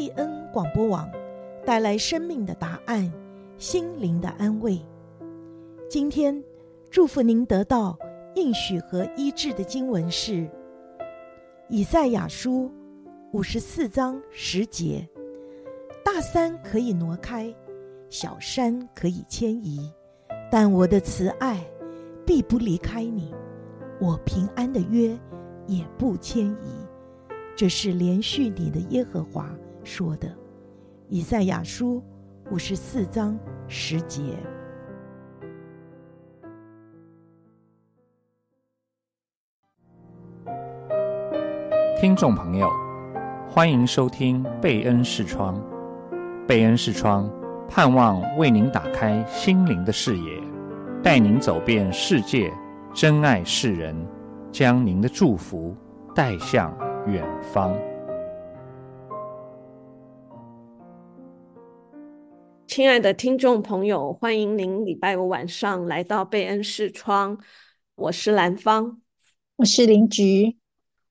贝恩广播网带来生命的答案，心灵的安慰。今天祝福您得到应许和医治的经文是以赛亚书五十四章十节：大山可以挪开，小山可以迁移，但我的慈爱必不离开你，我平安的约也不迁移。这是连续你的耶和华说的，《以赛亚书》五十四章十节。听众朋友，欢迎收听贝恩视窗。贝恩视窗盼望为您打开心灵的视野，带您走遍世界，珍爱世人，将您的祝福带向远方。亲爱的听众朋友，欢迎您礼拜五晚上来到贝恩视窗。我是兰芳，我是林菊。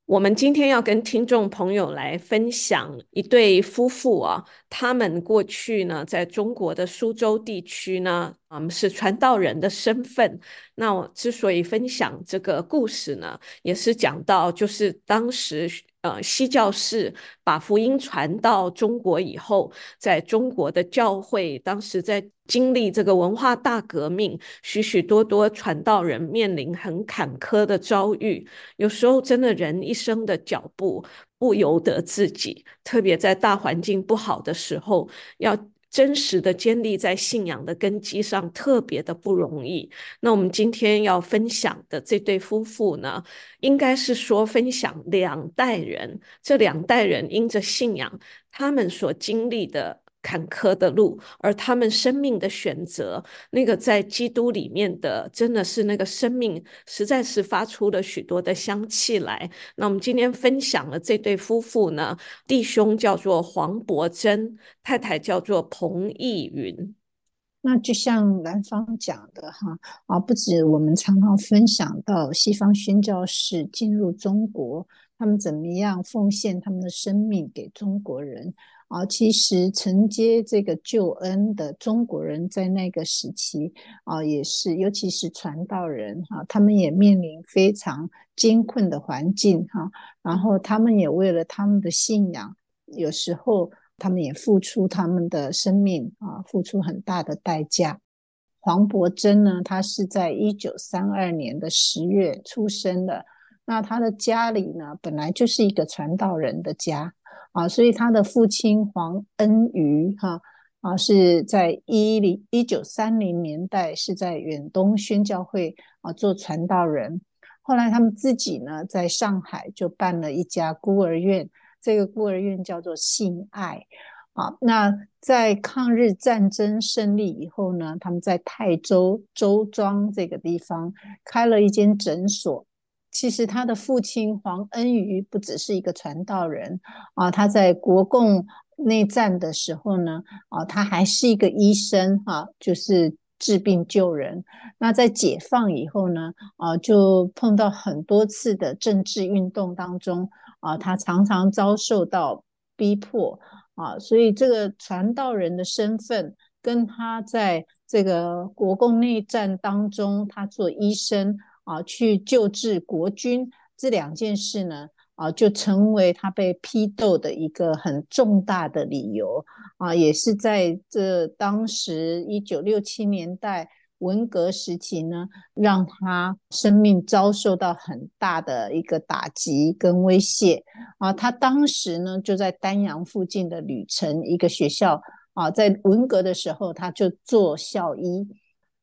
我们今天要跟听众朋友来分享一对夫妇啊，他们过去呢，在中国的苏州地区呢，啊，是传道人的身份。那我之所以分享这个故事呢，也是讲到，就是当时。呃，西教士把福音传到中国以后，在中国的教会，当时在经历这个文化大革命，许许多多传道人面临很坎坷的遭遇。有时候，真的人一生的脚步不由得自己，特别在大环境不好的时候，要。真实的建立在信仰的根基上，特别的不容易。那我们今天要分享的这对夫妇呢，应该是说分享两代人，这两代人因着信仰，他们所经历的。坎坷的路，而他们生命的选择，那个在基督里面的，真的是那个生命，实在是发出了许多的香气来。那我们今天分享了这对夫妇呢，弟兄叫做黄伯珍，太太叫做彭艺云。那就像兰芳讲的哈啊，不止我们常常分享到西方宣教士进入中国，他们怎么样奉献他们的生命给中国人。啊，其实承接这个救恩的中国人在那个时期啊，也是，尤其是传道人哈、啊，他们也面临非常艰困的环境哈、然后他们也为了他们的信仰，有时候他们也付出他们的生命啊，付出很大的代价。黄伯珍呢，他是在一九三二年的十月出生的，那他的家里呢，本来就是一个传道人的家。啊，所以他的父亲黄恩余哈啊，是在一零一九三零年代是在远东宣教会啊做传道人。后来他们自己呢，在上海就办了一家孤儿院，这个孤儿院叫做信爱。啊，那在抗日战争胜利以后呢，他们在泰州周庄这个地方开了一间诊所。其实他的父亲黄恩余不只是一个传道人啊，他在国共内战的时候呢，啊，他还是一个医生哈、啊，就是治病救人。那在解放以后呢，啊，就碰到很多次的政治运动当中啊，他常常遭受到逼迫啊，所以这个传道人的身份跟他在这个国共内战当中，他做医生。啊，去救治国军这两件事呢，啊，就成为他被批斗的一个很重大的理由啊，也是在这当时一九六七年代文革时期呢，让他生命遭受到很大的一个打击跟威胁啊。他当时呢，就在丹阳附近的吕城一个学校啊，在文革的时候，他就做校医。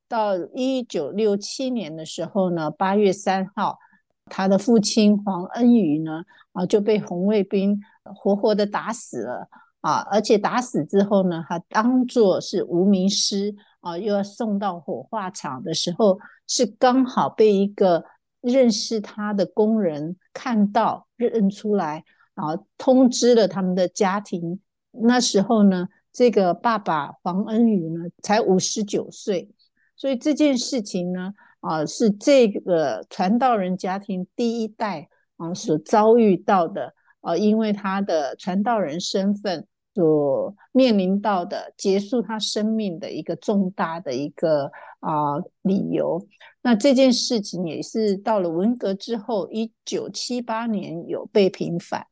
到一九六七年的时候呢，八月三号，他的父亲黄恩宇呢，啊就被红卫兵活活的打死了啊！而且打死之后呢，他当作是无名尸啊，又要送到火化场的时候，是刚好被一个认识他的工人看到认出来，然后通知了他们的家庭。那时候呢，这个爸爸黄恩宇呢，才五十九岁。所以这件事情呢，啊，是这个传道人家庭第一代啊所遭遇到的啊，因为他的传道人身份所面临到的结束他生命的一个重大的一个啊、理由。那这件事情也是到了文革之后，一九七八年有被平反。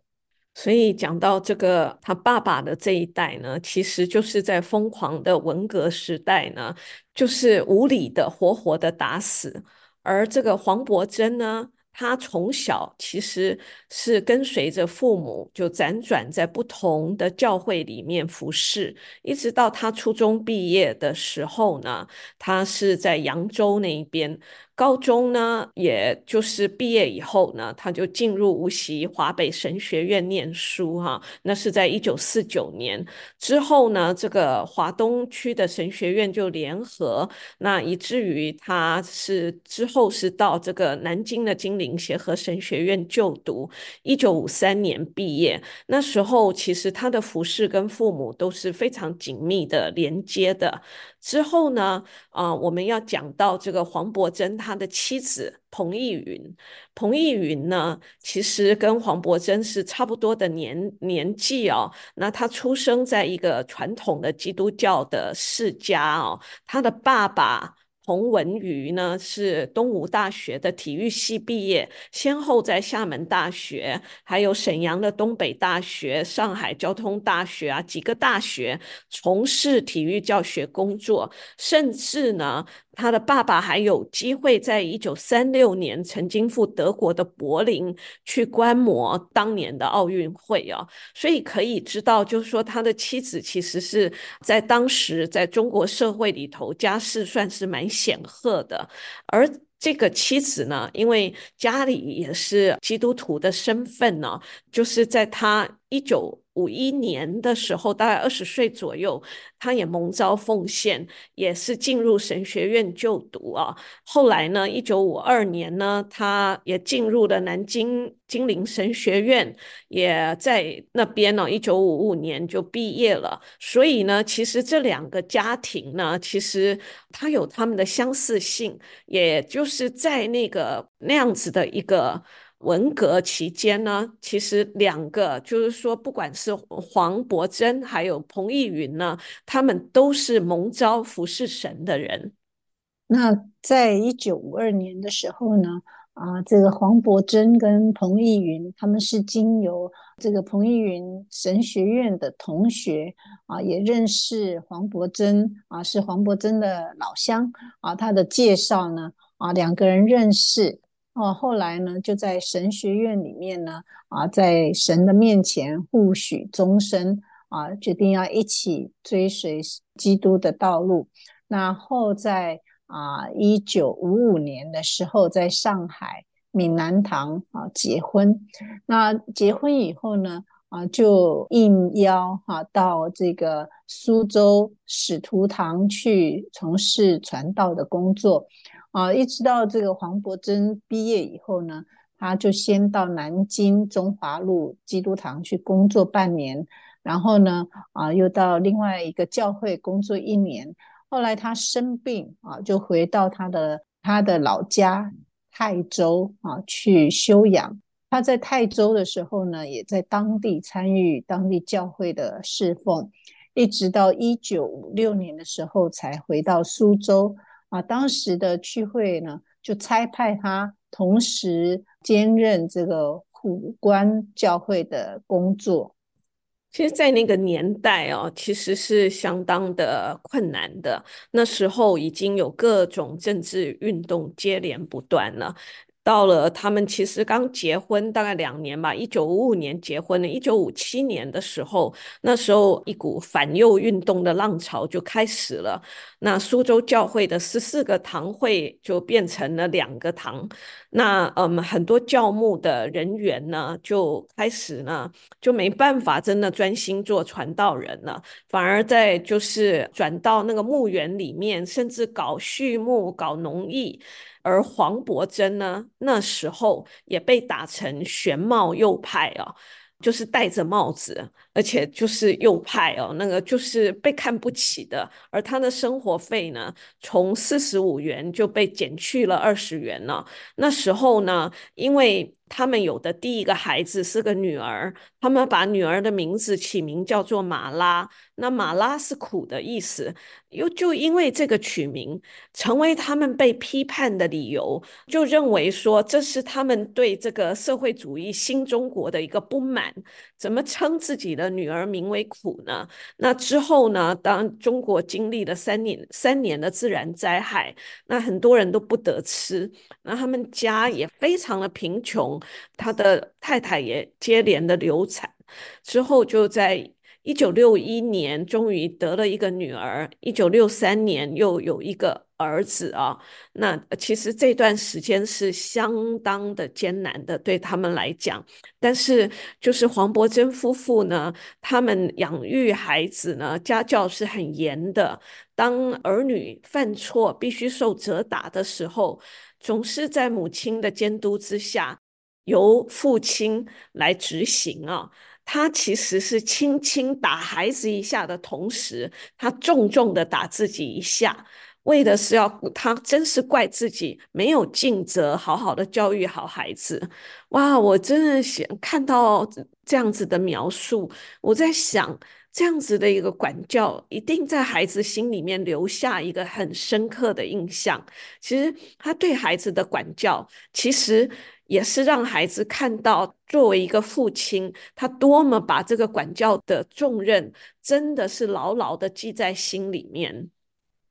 所以讲到这个他爸爸的这一代呢，其实就是在疯狂的文革时代呢，就是无理的活活的打死。而这个黄伯珍呢，他从小其实是跟随着父母，就辗转在不同的教会里面服侍，一直到他初中毕业的时候呢，他是在扬州那一边。高中呢，也就是毕业以后呢，他就进入无锡华北神学院念书哈。那是在一九四九年之后呢，这个华东区的神学院就联合，那以至于他是之后是到这个南京的金陵协和神学院就读。一九五三年毕业，那时候其实他的服侍跟父母都是非常紧密的连接的。之后呢，啊、我们要讲到这个黄伯珍他的妻子彭懿云。彭懿云呢，其实跟黄伯珍是差不多的年年纪哦。那他出生在一个传统的基督教的世家哦，他的爸爸。洪文瑜呢，是东吴大学的体育系毕业，先后在厦门大学、还有沈阳的东北大学、上海交通大学啊几个大学从事体育教学工作，甚至呢。他的爸爸还有机会在一九三六年曾经赴德国的柏林去观摩当年的奥运会啊，所以可以知道，就是说他的妻子其实是在当时在中国社会里头家世算是蛮显赫的，而这个妻子呢，因为家里也是基督徒的身份呢，就是在他一九。五一年的时候，大概二十岁左右，他也蒙召奉献，也是进入神学院就读啊。后来呢，一九五二年呢，他也进入了南京金陵神学院，也在那边呢。一九五五年就毕业了。所以呢，其实这两个家庭呢，其实他有他们的相似性，也就是在那个那样子的一个。文革期间呢，其实两个就是说，不管是黄伯珍还有彭逸云呢，他们都是蒙召服侍神的人。那在一九五二年的时候呢，啊，这个黄伯珍跟彭逸云他们是经由这个彭逸云神学院的同学啊，也认识黄伯珍啊，是黄伯珍的老乡啊，他的介绍呢，啊，两个人认识。哦，后来呢，就在神学院里面呢，啊，在神的面前互许终身，啊，决定要一起追随基督的道路。然后在啊，一九五五年的时候，在上海闽南堂啊结婚。那结婚以后呢，啊，就应邀哈到这个苏州使徒堂去从事传道的工作。啊，一直到这个黄伯珍毕业以后呢，他就先到南京中华路基督堂去工作半年，然后呢，啊，又到另外一个教会工作一年。后来他生病啊，就回到他的他的老家泰州啊去休养。他在泰州的时候呢，也在当地参与当地教会的侍奉，一直到一九五六年的时候才回到苏州。啊，当时的区会呢，就差派他同时兼任这个湖关教会的工作。其实，在那个年代哦，其实是相当的困难的。那时候已经有各种政治运动接连不断了。到了他们其实刚结婚大概两年吧，一九五五年结婚的，一九五七年的时候，那时候一股反右运动的浪潮就开始了。那苏州教会的十四个堂会就变成了两个堂，那嗯，很多教牧的人员呢就开始呢就没办法真的专心做传道人了，反而在就是转到那个墓园里面，甚至搞畜牧、搞农艺。而黄伯珍呢，那时候也被打成玄帽右派啊，就是戴着帽子，而且就是右派哦，那个就是被看不起的。而他的生活费呢，从四十五元就被减去了二十元了。那时候呢，因为他们有的第一个孩子是个女儿，他们把女儿的名字起名叫做马拉。那马拉是苦的意思，又就因为这个取名，成为他们被批判的理由，就认为说这是他们对这个社会主义新中国的一个不满。怎么称自己的女儿名为苦呢？那之后呢，当中国经历了三年三年的自然灾害，那很多人都不得吃，那他们家也非常的贫穷，他的太太也接连的流产，之后就在。一九六一年，终于得了一个女儿。一九六三年，又有一个儿子啊。那其实这段时间是相当的艰难的，对他们来讲。但是，就是黄柏珍夫妇呢，他们养育孩子呢，家教是很严的。当儿女犯错必须受责打的时候，总是在母亲的监督之下，由父亲来执行啊。他其实是轻轻打孩子一下的同时，他重重的打自己一下，为的是要他真是怪自己没有尽责，好好的教育好孩子。哇，我真的想看到这样子的描述，我在想，这样子的一个管教，一定在孩子心里面留下一个很深刻的印象。其实他对孩子的管教，其实。也是让孩子看到，作为一个父亲，他多么把这个管教的重任，真的是牢牢的记在心里面。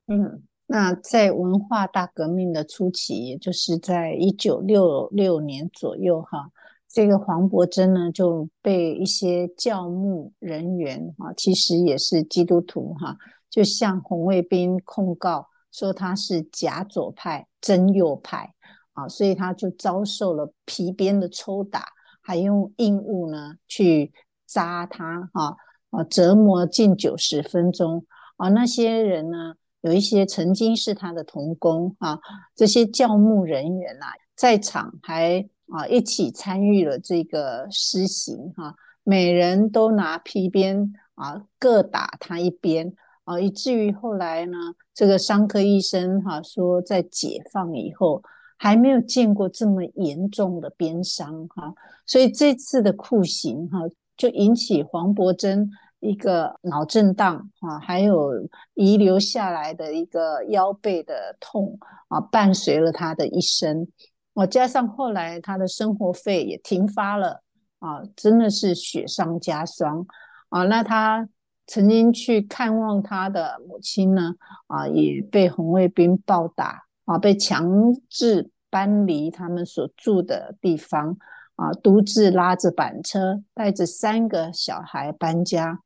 嗯，那在文化大革命的初期，也就是在一九六六年左右，哈，这个黄伯珍呢就被一些教牧人员，哈，其实也是基督徒，哈，就向红卫兵控告说他是假左派、真右派。啊，所以他就遭受了皮鞭的抽打，还用硬物呢去扎他，哈啊，折磨近九十分钟。啊，那些人呢，有一些曾经是他的同工啊，这些教牧人员啊，在场还啊一起参与了这个施行，哈、每人都拿皮鞭啊各打他一鞭，啊，以至于后来呢，这个伤科医生哈、啊、说，在解放以后。还没有见过这么严重的鞭伤哈，所以这次的酷刑哈，就引起黄柏珍一个脑震荡啊，还有遗留下来的一个腰背的痛啊，伴随了他的一生。啊，加上后来他的生活费也停发了啊，真的是雪上加霜啊。那他曾经去看望他的母亲呢，啊，也被红卫兵暴打。啊，被强制搬离他们所住的地方，啊，独自拉着板车，带着三个小孩搬家。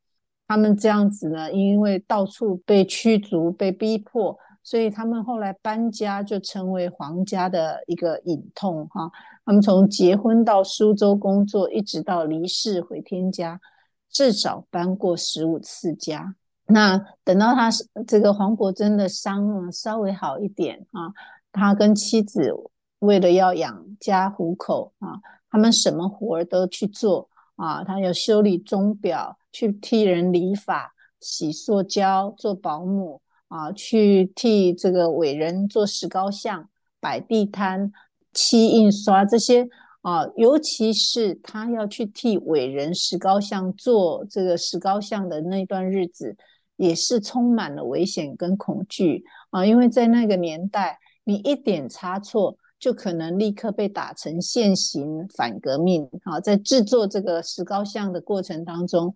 他们这样子呢，因为到处被驱逐、被逼迫，所以他们后来搬家就成为黄家的一个隐痛。哈，他们从结婚到苏州工作，一直到离世回天家，至少搬过十五次家。那等到他这个黄柏珍的伤呢稍微好一点啊，他跟妻子为了要养家糊口啊，他们什么活儿都去做啊，他要修理钟表，去替人理发、洗塑胶、做保姆啊，去替这个伟人做石膏像、摆地摊、漆印刷这些啊，尤其是他要去替伟人石膏像做这个石膏像的那段日子。也是充满了危险跟恐惧啊，因为在那个年代，你一点差错就可能立刻被打成现行反革命啊。在制作这个石膏像的过程当中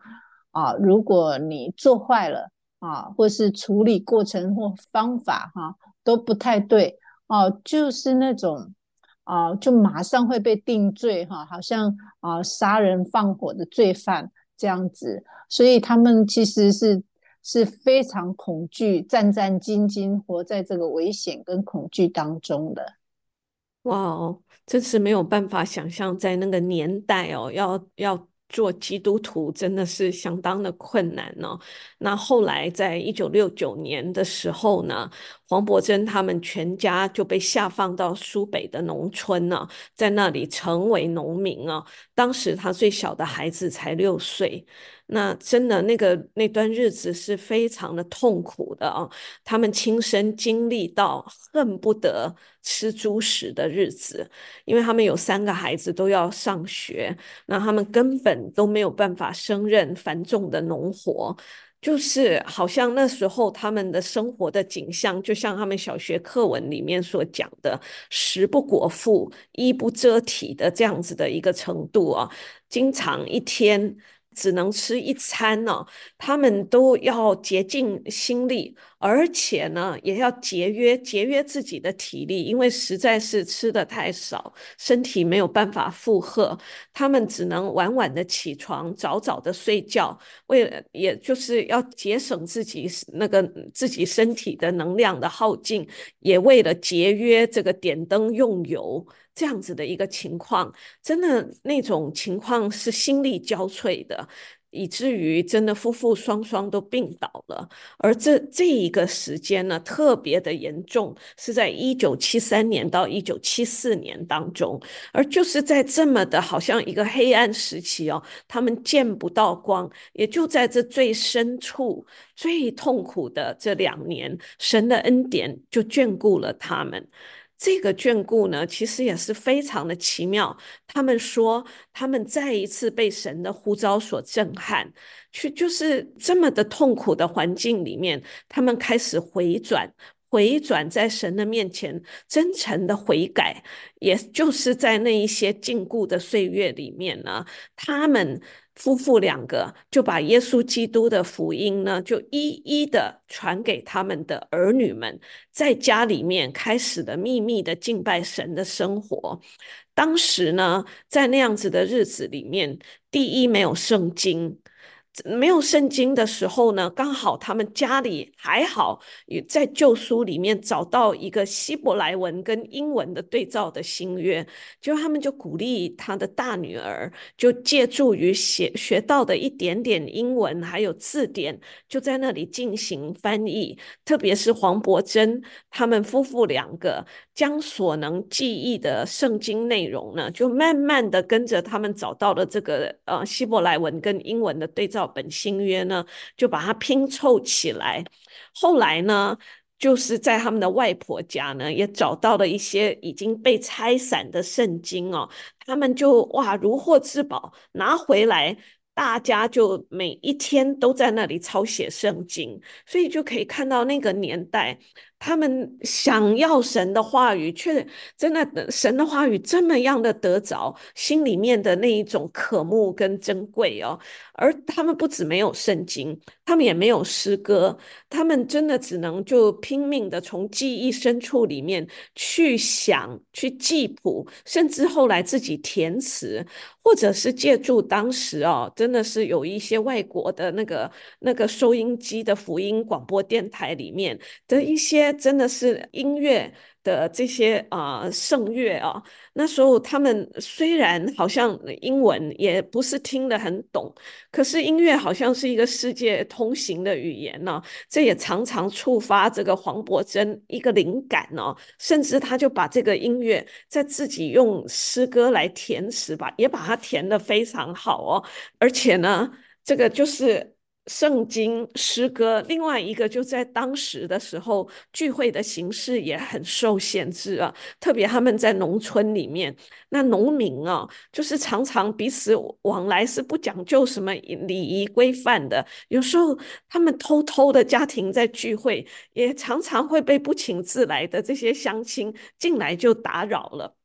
啊，如果你做坏了啊，或是处理过程或方法哈、都不太对哦、就是那种啊，就马上会被定罪哈、好像啊杀人放火的罪犯这样子，所以他们其实是。是非常恐惧、战战兢兢，活在这个危险跟恐惧当中的。哇哦，真是没有办法想象，在那个年代哦，要要做基督徒真的是相当的困难呢。那后来在一九六九年的时候呢，黄柏珍他们全家就被下放到苏北的农村呢，在那里成为农民啊。当时他最小的孩子才六岁。那真的那个那段日子是非常的痛苦的啊，他们亲身经历到恨不得吃猪食的日子，因为他们有三个孩子都要上学，那他们根本都没有办法胜任繁重的农活，就是好像那时候他们的生活的景象，就像他们小学课文里面所讲的“食不果腹，衣不遮体”的这样子的一个程度啊，经常一天。只能吃一餐呢，他们都要竭尽心力，而且呢，也要节约节约自己的体力，因为实在是吃得太少，身体没有办法负荷，他们只能晚晚的起床，早早的睡觉，为了也就是要节省自己那个自己身体的能量的耗尽，也为了节约这个点灯用油。这样子的一个情况，真的那种情况是心力交瘁的，以至于真的夫妇双双都病倒了。而这这一个时间呢，特别的严重，是在一九七三年到一九七四年当中，而就是在这么的好像一个黑暗时期哦，他们见不到光，也就在这最深处、最痛苦的这两年，神的恩典就眷顾了他们。这个眷顾呢，其实也是非常的奇妙。他们说，他们再一次被神的呼召所震撼，去就是这么的痛苦的环境里面，他们开始回转，回转在神的面前，真诚的悔改。也就是在那一些禁锢的岁月里面呢，他们。夫妇两个就把耶稣基督的福音呢，就一一的传给他们的儿女们，在家里面开始了秘密的敬拜神的生活。当时呢，在那样子的日子里面，第一没有圣经。没有圣经的时候呢，刚好他们家里还好也，在旧书里面找到一个希伯来文跟英文的对照的新约，就他们就鼓励他的大女儿，就借助于学学到的一点点英文还有字典，就在那里进行翻译。特别是黄伯珍他们夫妇两个，将所能记忆的圣经内容呢，就慢慢的跟着他们找到了这个呃希伯来文跟英文的对照。本新约呢，就把它拼凑起来。后来呢，就是在他们的外婆家呢，也找到了一些已经被拆散的圣经哦。他们就哇如获至宝，拿回来，大家就每一天都在那里抄写圣经，所以就可以看到那个年代。他们想要神的话语，却真的神的话语这么样的得着，心里面的那一种渴慕跟珍贵哦。而他们不止没有圣经，他们也没有诗歌，他们真的只能就拼命的从记忆深处里面去想、去记谱，甚至后来自己填词，或者是借助当时哦，真的是有一些外国的那个那个收音机的福音广播电台里面的一些。真的是音乐的这些啊、圣乐啊，那时候他们虽然好像英文也不是听得很懂，可是音乐好像是一个世界通行的语言呢、这也常常触发这个黄柏珍一个灵感呢、甚至他就把这个音乐在自己用诗歌来填词吧，也把它填得非常好哦。而且呢，这个就是。圣经诗歌，另外一个就在当时的时候，聚会的形式也很受限制啊。特别他们在农村里面，那农民啊，就是常常彼此往来是不讲究什么礼仪规范的。有时候他们偷偷的家庭在聚会，也常常会被不请自来的这些乡亲进来就打扰了。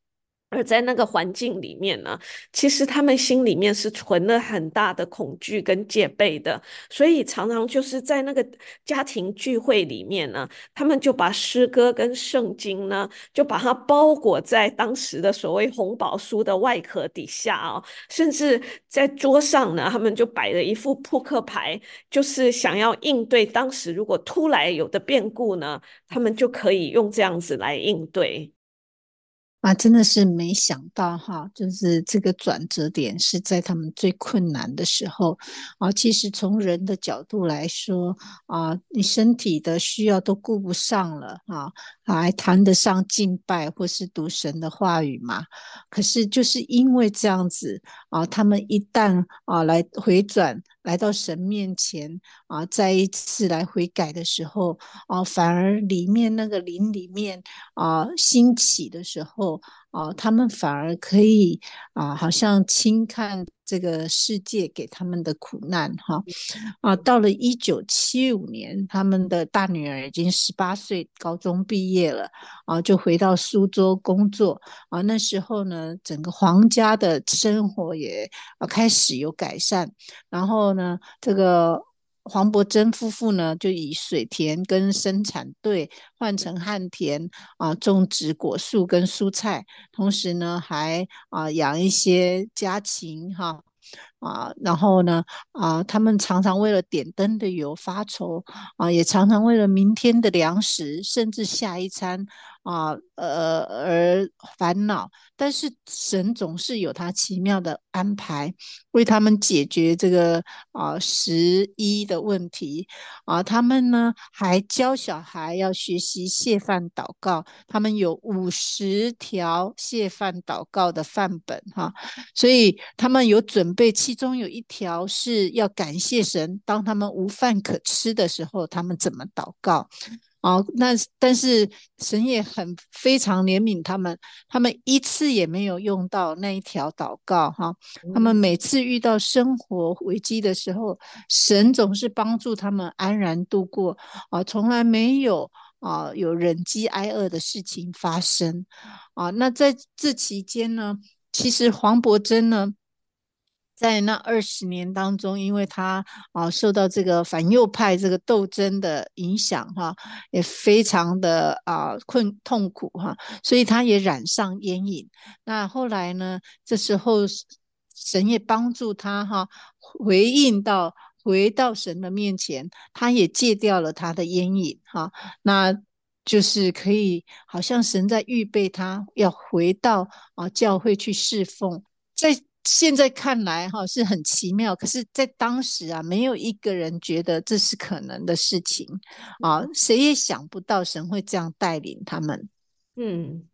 而在那个环境里面呢，其实他们心里面是存了很大的恐惧跟戒备的，所以常常就是在那个家庭聚会里面呢，他们就把诗歌跟圣经呢，就把它包裹在当时的所谓红宝书的外壳底下哦，甚至在桌上呢，他们就摆了一副扑克牌，就是想要应对当时如果突然有的变故呢，他们就可以用这样子来应对。啊，真的是没想到哈，就是这个转折点是在他们最困难的时候啊。其实从人的角度来说啊，你身体的需要都顾不上了啊，还谈得上敬拜或是读神的话语吗？可是就是因为这样子啊，他们一旦啊来回转。来到神面前啊，再一次来悔改的时候啊，反而里面那个灵里面啊兴起的时候啊，他们反而可以啊，好像轻看。这个世界给他们的苦难，哈啊，到了一九七五年，他们的大女儿已经十八岁，高中毕业了啊，就回到苏州工作啊。那时候呢，整个皇家的生活也啊开始有改善。然后呢，这个黄伯珍夫妇呢，就以水田跟生产队换成旱田啊，种植果树跟蔬菜，同时呢，还啊养一些家禽哈。啊，然后呢，啊，他们常常为了点灯的油发愁，啊，也常常为了明天的粮食，甚至下一餐。啊，呃，而烦恼，但是神总是有他奇妙的安排，为他们解决这个啊十一的问题啊。他们呢还教小孩要学习谢饭祷告，他们有五十条谢饭祷告的范本哈、所以他们有准备，其中有一条是要感谢神，当他们无饭可吃的时候，他们怎么祷告。好，那但是神也很非常怜悯他们，他们一次也没有用到那一条祷告哈。他们每次遇到生活危机的时候，神总是帮助他们安然度过啊，从来没有啊有忍饥挨饿的事情发生啊。那在这期间呢，其实黄伯珍呢。在那二十年当中，因为他啊受到这个反右派这个斗争的影响哈，也非常的啊困痛苦哈，所以他也染上烟瘾。那后来呢，这时候神也帮助他哈，回应到回到神的面前，他也戒掉了他的烟瘾哈，那就是可以好像神在预备他要回到啊教会去侍奉，在。现在看来哈是很奇妙，可是，在当时啊，没有一个人觉得这是可能的事情啊，谁也想不到神会这样带领他们。嗯。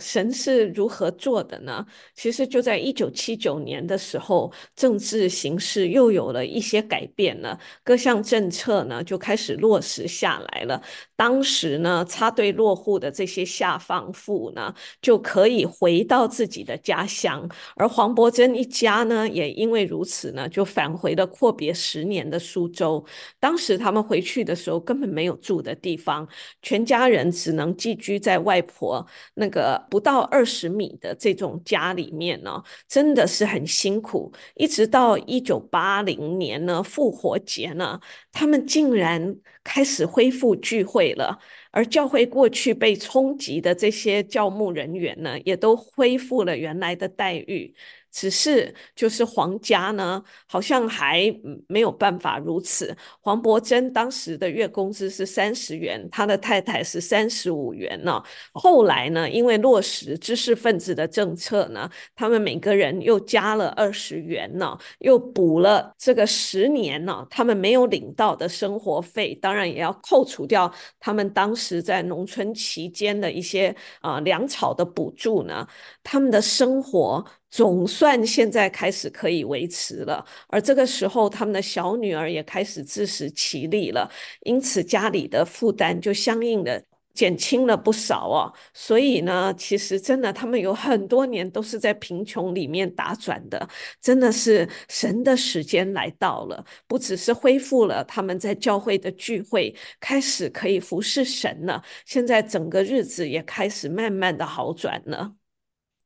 神是如何做的呢？其实就在一九七九年的时候，政治形势又有了一些改变了，各项政策呢就开始落实下来了。当时呢，插队落户的这些下放妇呢，就可以回到自己的家乡，而黄伯珍一家呢，也因为如此呢，就返回了阔别十年的苏州。当时他们回去的时候，根本没有住的地方，全家人只能寄居在外婆那个。不到二十米的这种家里面呢，真的是很辛苦。一直到一九八零年呢，复活节呢，他们竟然开始恢复聚会了，而教会过去被冲击的这些教牧人员呢，也都恢复了原来的待遇。只是就是黄家呢，好像还没有办法如此。黄伯珍当时的月工资是三十元，他的太太是三十五元呢。后来呢，因为落实知识分子的政策呢，他们每个人又加了二十元呢，又补了这个十年呢，他们没有领到的生活费，当当然也要扣除掉他们当时在农村期间的一些啊粮草的补助呢，他们的生活。总算现在开始可以维持了，而这个时候他们的小女儿也开始自食其力了，因此家里的负担就相应的减轻了不少哦。所以呢，其实真的他们有很多年都是在贫穷里面打转的，真的是神的时间来到了，不只是恢复了他们在教会的聚会，开始可以服侍神了，现在整个日子也开始慢慢的好转了。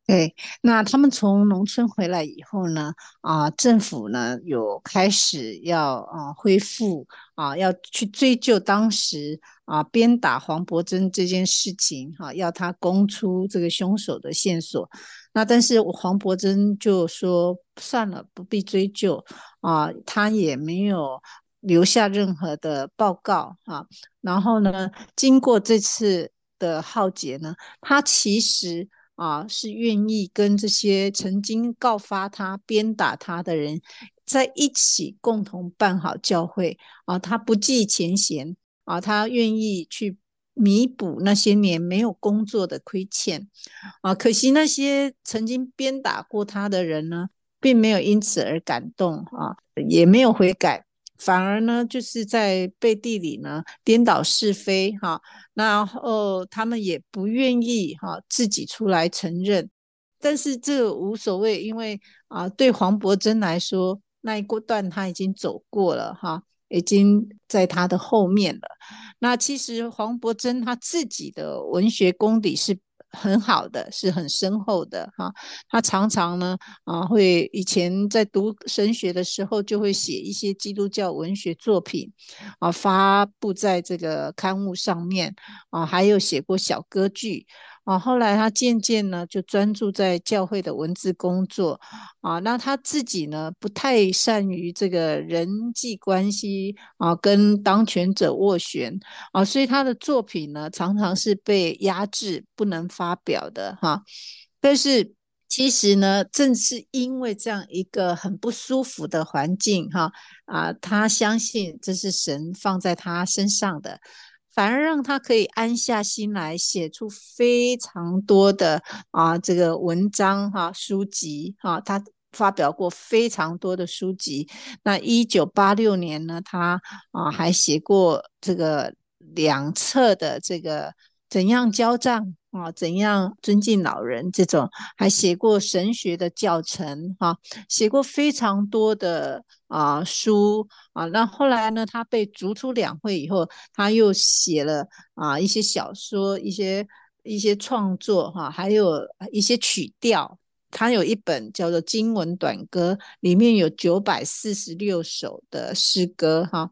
对，那他们从农村回来以后呢，啊，政府呢有开始要啊恢复啊，要去追究当时啊鞭打黄伯珍这件事情，哈、要他供出这个凶手的线索。那但是黄伯珍就说算了，不必追究啊，他也没有留下任何的报告啊。然后呢，经过这次的浩劫呢，他其实。啊，是愿意跟这些曾经告发他、鞭打他的人在一起共同办好教会啊，他不计前嫌啊，他愿意去弥补那些年没有工作的亏欠啊。可惜那些曾经鞭打过他的人呢，并没有因此而感动啊，也没有悔改。反而呢，就是在背地里呢颠倒是非哈，然后他们也不愿意哈自己出来承认，但是这无所谓，因为啊，对黄伯珍来说，那一段他已经走过了哈，已经在他的后面了。那其实黄伯珍他自己的文学功底是。很好的，是很深厚的哈。他常常呢啊，会以前在读神学的时候，就会写一些基督教文学作品啊，发布在这个刊物上面啊，还有写过小歌剧。啊，后来他渐渐呢就专注在教会的文字工作啊，那他自己呢不太善于这个人际关系啊，跟当权者斡旋啊，所以他的作品呢常常是被压制不能发表的哈。但是其实呢，正是因为这样一个很不舒服的环境哈啊，他相信这是神放在他身上的。反而让他可以安下心来，写出非常多的啊这个文章哈、书籍哈、他发表过非常多的书籍。那一九八六年呢，他啊还写过这个两册的这个怎样交账啊，怎样尊敬老人这种，还写过神学的教程哈、写过非常多的。啊，书啊，那后来呢，他被逐出两会以后，他又写了啊一些小说，一些一些创作哈、还有一些曲调。他有一本叫做《经文短歌》，里面有九百四十六首的诗歌哈、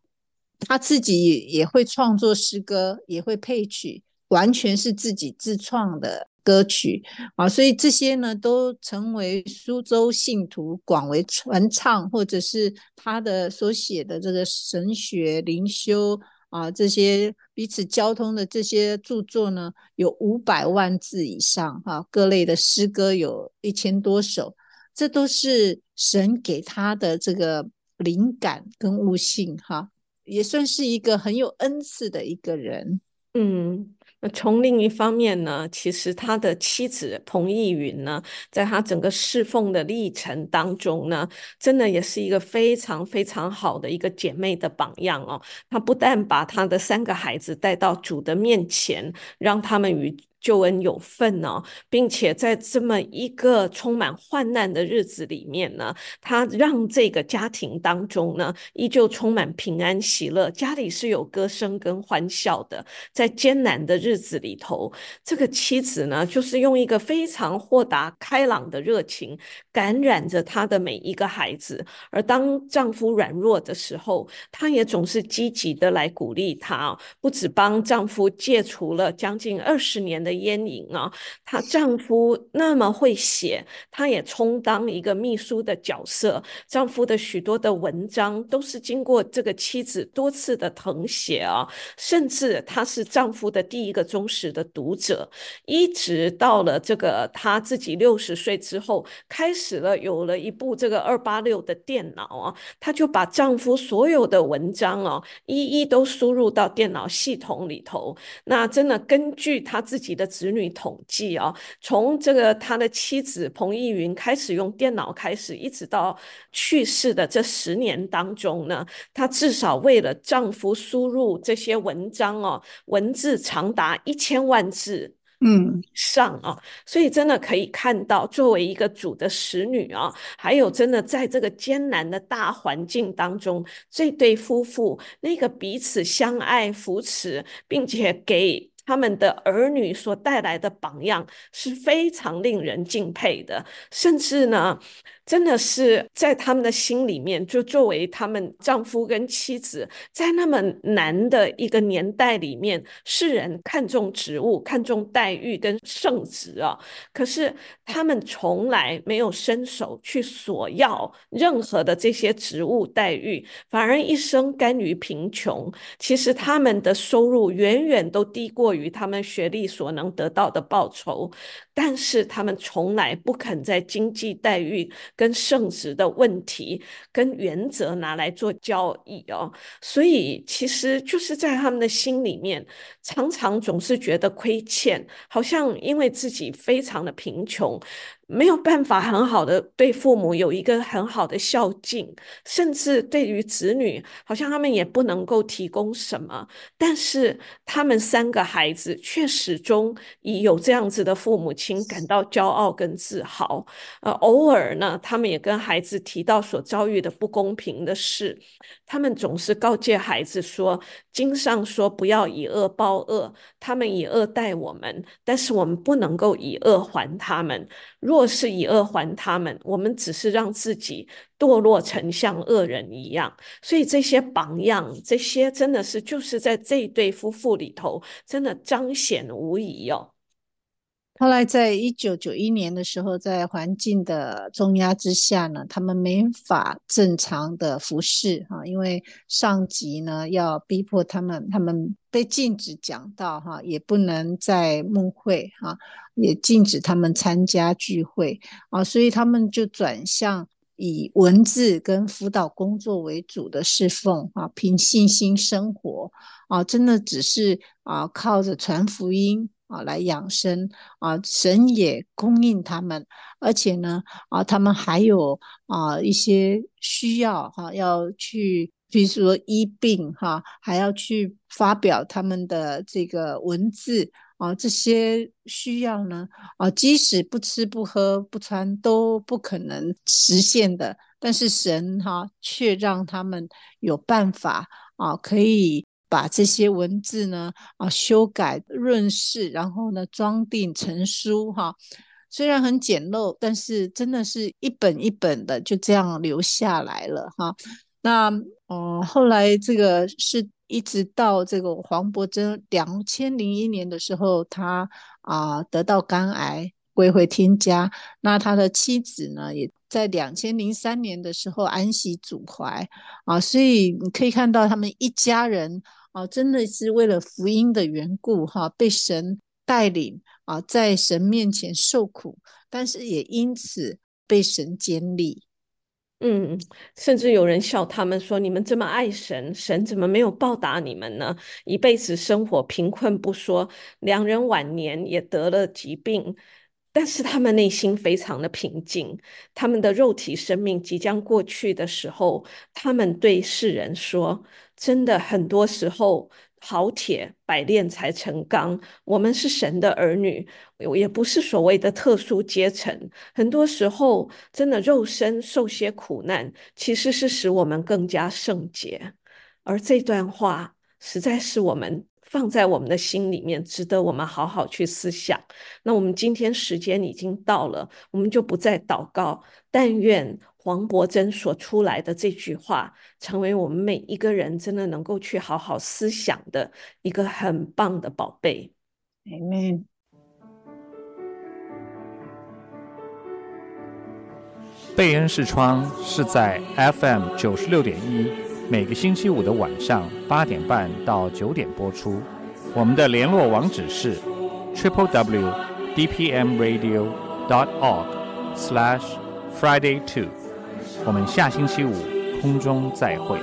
他自己也也会创作诗歌，也会配曲，完全是自己自创的。歌曲啊，所以这些呢都成为苏州信徒广为传唱，或者是他的所写的这个神学灵修啊，这些彼此交通的这些著作呢，有五百万字以上哈、各类的诗歌有一千多首，这都是神给他的这个灵感跟悟性哈、也算是一个很有恩赐的一个人，嗯。那从另一方面呢，其实他的妻子彭懿云呢，在他整个侍奉的历程当中呢，真的也是一个非常非常好的一个姐妹的榜样哦。她不但把他的三个孩子带到主的面前，让他们与救恩有份呢、哦，并且在这么一个充满患难的日子里面呢，他让这个家庭当中呢，依旧充满平安喜乐，家里是有歌声跟欢笑的。在艰难的日子里头，这个妻子呢，就是用一个非常豁达开朗的热情，感染着她的每一个孩子。而当丈夫软弱的时候，她也总是积极的来鼓励他，不止帮丈夫戒除了将近二十年的。烟瘾啊，她丈夫那么会写，她也充当一个秘书的角色。丈夫的许多的文章都是经过这个妻子多次的誊写啊，甚至她是丈夫的第一个忠实的读者。一直到了这个她自己六十岁之后，开始了有了一部这个二八六的电脑啊，她就把丈夫所有的文章啊，一一都输入到电脑系统里头。那真的根据她自己的。子女统计啊，从这个他的妻子彭懿云开始用电脑开始，一直到去世的这十年当中呢，她至少为了丈夫输入这些文章哦，文字长达一千万字，嗯，上啊，所以真的可以看到，作为一个主的使女啊，还有真的在这个艰难的大环境当中，这对夫妇那个彼此相爱扶持，并且给。他们的儿女所带来的榜样是非常令人敬佩的，甚至呢，真的是在他们的心里面，就作为他们丈夫跟妻子，在那么难的一个年代里面，世人看重职务、看重待遇跟圣职啊，可是他们从来没有伸手去索要任何的这些职务待遇，反而一生甘于贫穷。其实他们的收入远远都低过于他们学历所能得到的报酬，但是他们从来不肯在经济待遇跟圣职的问题跟原则拿来做交易哦。所以其实就是在他们的心里面，常常总是觉得亏欠，好像因为自己非常的贫穷。没有办法很好的对父母有一个很好的孝敬，甚至对于子女，好像他们也不能够提供什么。但是他们三个孩子却始终以有这样子的父母亲感到骄傲跟自豪。呃，偶尔呢，他们也跟孩子提到所遭遇的不公平的事，他们总是告诫孩子说：“经上说不要以恶报恶，他们以恶待我们，但是我们不能够以恶还他们。”若是以恶还他们，我们只是让自己堕落成像恶人一样。所以这些榜样，这些真的是就是在这一对夫妇里头，真的彰显无疑哦。后来在一九九一年的时候，在环境的重压之下呢，他们没法正常的服侍哈，因为上级呢要逼迫他们，他们被禁止讲道哈，也不能在牧会哈。也禁止他们参加聚会啊，所以他们就转向以文字跟辅导工作为主的侍奉啊，凭信心生活啊，真的只是啊靠着传福音啊来养生啊，神也供应他们，而且呢啊，他们还有啊一些需要哈，要去比如说医病哈，还要去发表他们的这个文字。啊，这些需要呢，啊，即使不吃不喝不穿都不可能实现的，但是神哈、却让他们有办法啊，可以把这些文字呢啊修改润饰，然后呢装订成书哈、虽然很简陋，但是真的是一本一本的就这样留下来了哈、那嗯，后来这个是。一直到这个黄伯珍两千零一年的时候，他啊得到肝癌，归回天家。那他的妻子呢，也在两千零三年的时候安息主怀啊。所以你可以看到，他们一家人啊，真的是为了福音的缘故哈、被神带领啊，在神面前受苦，但是也因此被神坚立。嗯，甚至有人笑他们说：“你们这么爱神，神怎么没有报答你们呢？一辈子生活贫困不说，两人晚年也得了疾病，但是他们内心非常的平静。他们的肉体生命即将过去的时候，他们对世人说：真的，很多时候。”好铁百炼才成钢。我们是神的儿女，也不是所谓的特殊阶层。很多时候，真的肉身受些苦难，其实是使我们更加圣洁。而这段话，实在是我们放在我们的心里面，值得我们好好去思想。那我们今天时间已经到了，我们就不再祷告。但愿。黄伯珍所出来的这句话，成为我们每一个人真的能够去好好思想的一个很棒的宝贝。Amen。贝恩视窗是在 FM 九十六点一，每个星期五的晚上八点半到九点播出。我们的联络网址是 triple w d p m radio dot org slash friday two。我们下星期五空中再会。